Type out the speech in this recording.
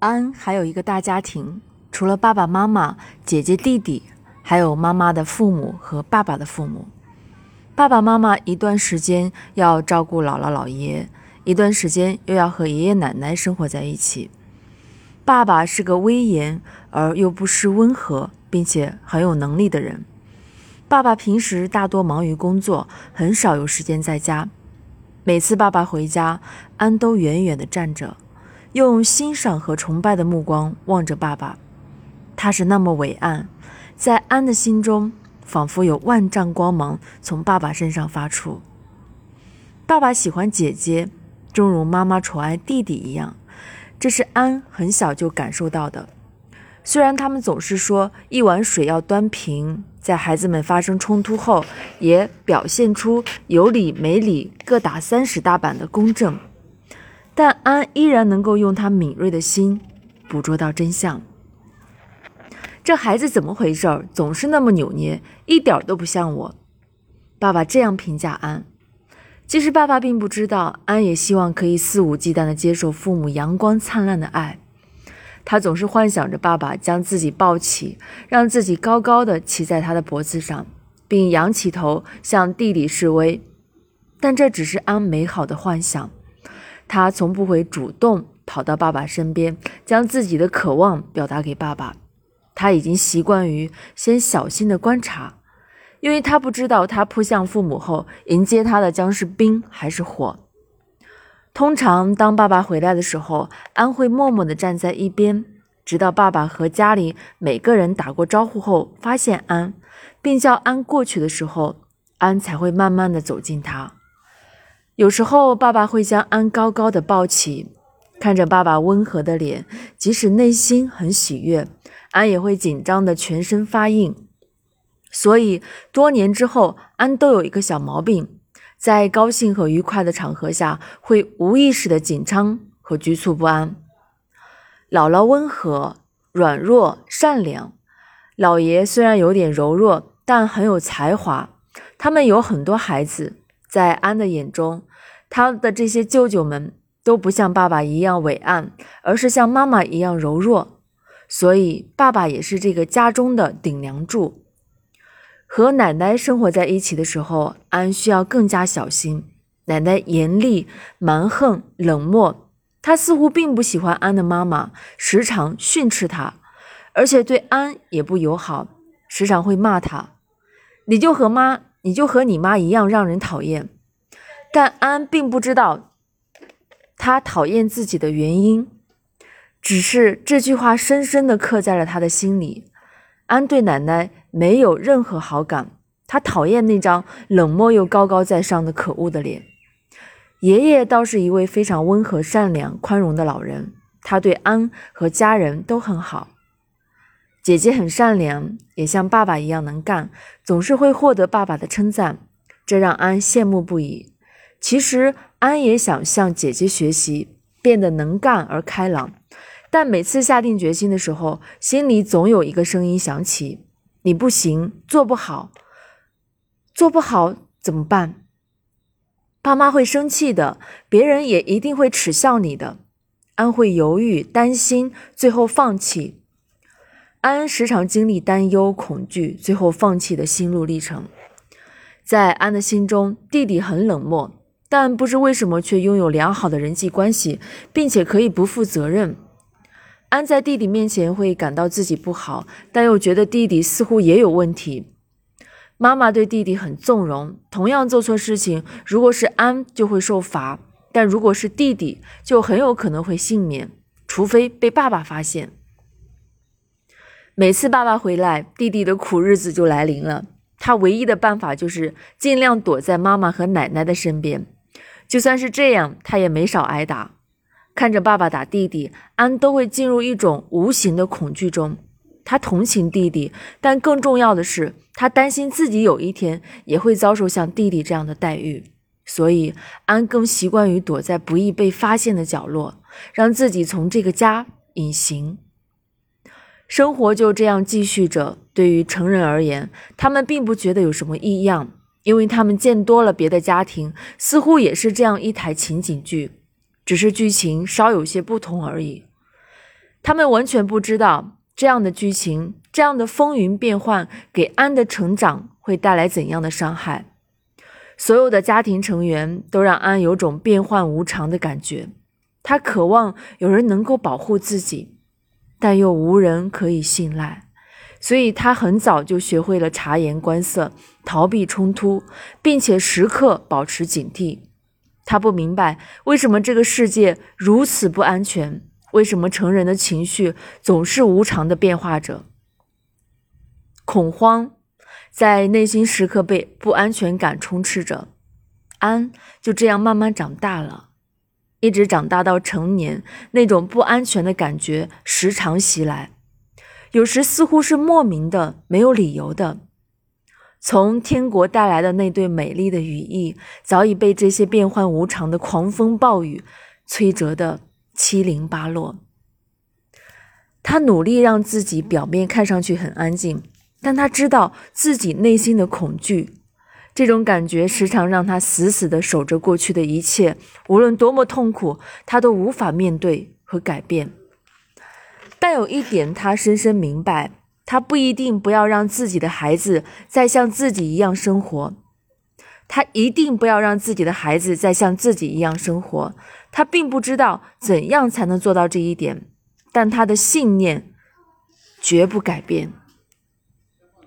安还有一个大家庭，除了爸爸妈妈、姐姐、弟弟，还有妈妈的父母和爸爸的父母。爸爸妈妈一段时间要照顾姥姥姥爷，一段时间又要和爷爷奶奶生活在一起。爸爸是个威严而又不失温和，并且很有能力的人。爸爸平时大多忙于工作，很少有时间在家。每次爸爸回家，安都远远地站着。用欣赏和崇拜的目光望着爸爸，他是那么伟岸，在安的心中，仿佛有万丈光芒从爸爸身上发出。爸爸喜欢姐姐，正如妈妈宠爱弟弟一样，这是安很小就感受到的。虽然他们总是说一碗水要端平，在孩子们发生冲突后，也表现出有理没理各打三十大板的公正。但安依然能够用他敏锐的心捕捉到真相。这孩子怎么回事？总是那么扭捏，一点都不像我。爸爸这样评价安。其实爸爸并不知道，安也希望可以肆无忌惮地接受父母阳光灿烂的爱。他总是幻想着爸爸将自己抱起，让自己高高的骑在他的脖子上，并仰起头向弟弟示威。但这只是安美好的幻想。他从不会主动跑到爸爸身边，将自己的渴望表达给爸爸。他已经习惯于先小心的观察，因为他不知道他扑向父母后迎接他的将是冰还是火。通常，当爸爸回来的时候，安会默默地站在一边，直到爸爸和家里每个人打过招呼后，发现安，并叫安过去的时候，安才会慢慢地走近他。有时候，爸爸会将安高高的抱起，看着爸爸温和的脸，即使内心很喜悦，安也会紧张的全身发硬。所以，多年之后，安都有一个小毛病，在高兴和愉快的场合下，会无意识的紧张和局促不安。姥姥温和、软弱、善良，姥爷虽然有点柔弱，但很有才华。他们有很多孩子，在安的眼中。他的这些舅舅们都不像爸爸一样伟岸，而是像妈妈一样柔弱，所以爸爸也是这个家中的顶梁柱。和奶奶生活在一起的时候，安需要更加小心。奶奶严厉、蛮横、冷漠，她似乎并不喜欢安的妈妈，时常训斥她，而且对安也不友好，时常会骂他：“你就和妈，你就和你妈一样让人讨厌。”但安并不知道他讨厌自己的原因，只是这句话深深地刻在了他的心里。安对奶奶没有任何好感，他讨厌那张冷漠又高高在上的可恶的脸。爷爷倒是一位非常温和、善良、宽容的老人，他对安和家人都很好。姐姐很善良，也像爸爸一样能干，总是会获得爸爸的称赞，这让安羡慕不已。其实安也想向姐姐学习，变得能干而开朗，但每次下定决心的时候，心里总有一个声音响起：“你不行，做不好，做不好怎么办？爸妈会生气的，别人也一定会耻笑你的。”安会犹豫、担心，最后放弃。安时常经历担忧、恐惧，最后放弃的心路历程。在安的心中，弟弟很冷漠。但不知为什么，却拥有良好的人际关系，并且可以不负责任。安在弟弟面前会感到自己不好，但又觉得弟弟似乎也有问题。妈妈对弟弟很纵容，同样做错事情，如果是安就会受罚，但如果是弟弟，就很有可能会幸免，除非被爸爸发现。每次爸爸回来，弟弟的苦日子就来临了。他唯一的办法就是尽量躲在妈妈和奶奶的身边。就算是这样，他也没少挨打。看着爸爸打弟弟，安都会进入一种无形的恐惧中。他同情弟弟，但更重要的是，他担心自己有一天也会遭受像弟弟这样的待遇。所以，安更习惯于躲在不易被发现的角落，让自己从这个家隐形。生活就这样继续着。对于成人而言，他们并不觉得有什么异样。因为他们见多了别的家庭，似乎也是这样一台情景剧，只是剧情稍有些不同而已。他们完全不知道这样的剧情、这样的风云变幻给安的成长会带来怎样的伤害。所有的家庭成员都让安有种变幻无常的感觉，他渴望有人能够保护自己，但又无人可以信赖，所以他很早就学会了察言观色，逃避冲突，并且时刻保持警惕。他不明白为什么这个世界如此不安全，为什么成人的情绪总是无常的变化着，恐慌。在内心时刻被不安全感充斥着，安就这样慢慢长大了，一直长大到成年，那种不安全的感觉时常袭来，有时似乎是莫名的、没有理由的。从天国带来的那对美丽的羽翼，早已被这些变幻无常的狂风暴雨摧折的七零八落。他努力让自己表面看上去很安静。但他知道自己内心的恐惧，这种感觉时常让他死死地守着过去的一切，无论多么痛苦，他都无法面对和改变。但有一点，他深深明白：他不一定不要让自己的孩子再像自己一样生活，他一定不要让自己的孩子再像自己一样生活。他并不知道怎样才能做到这一点，但他的信念绝不改变。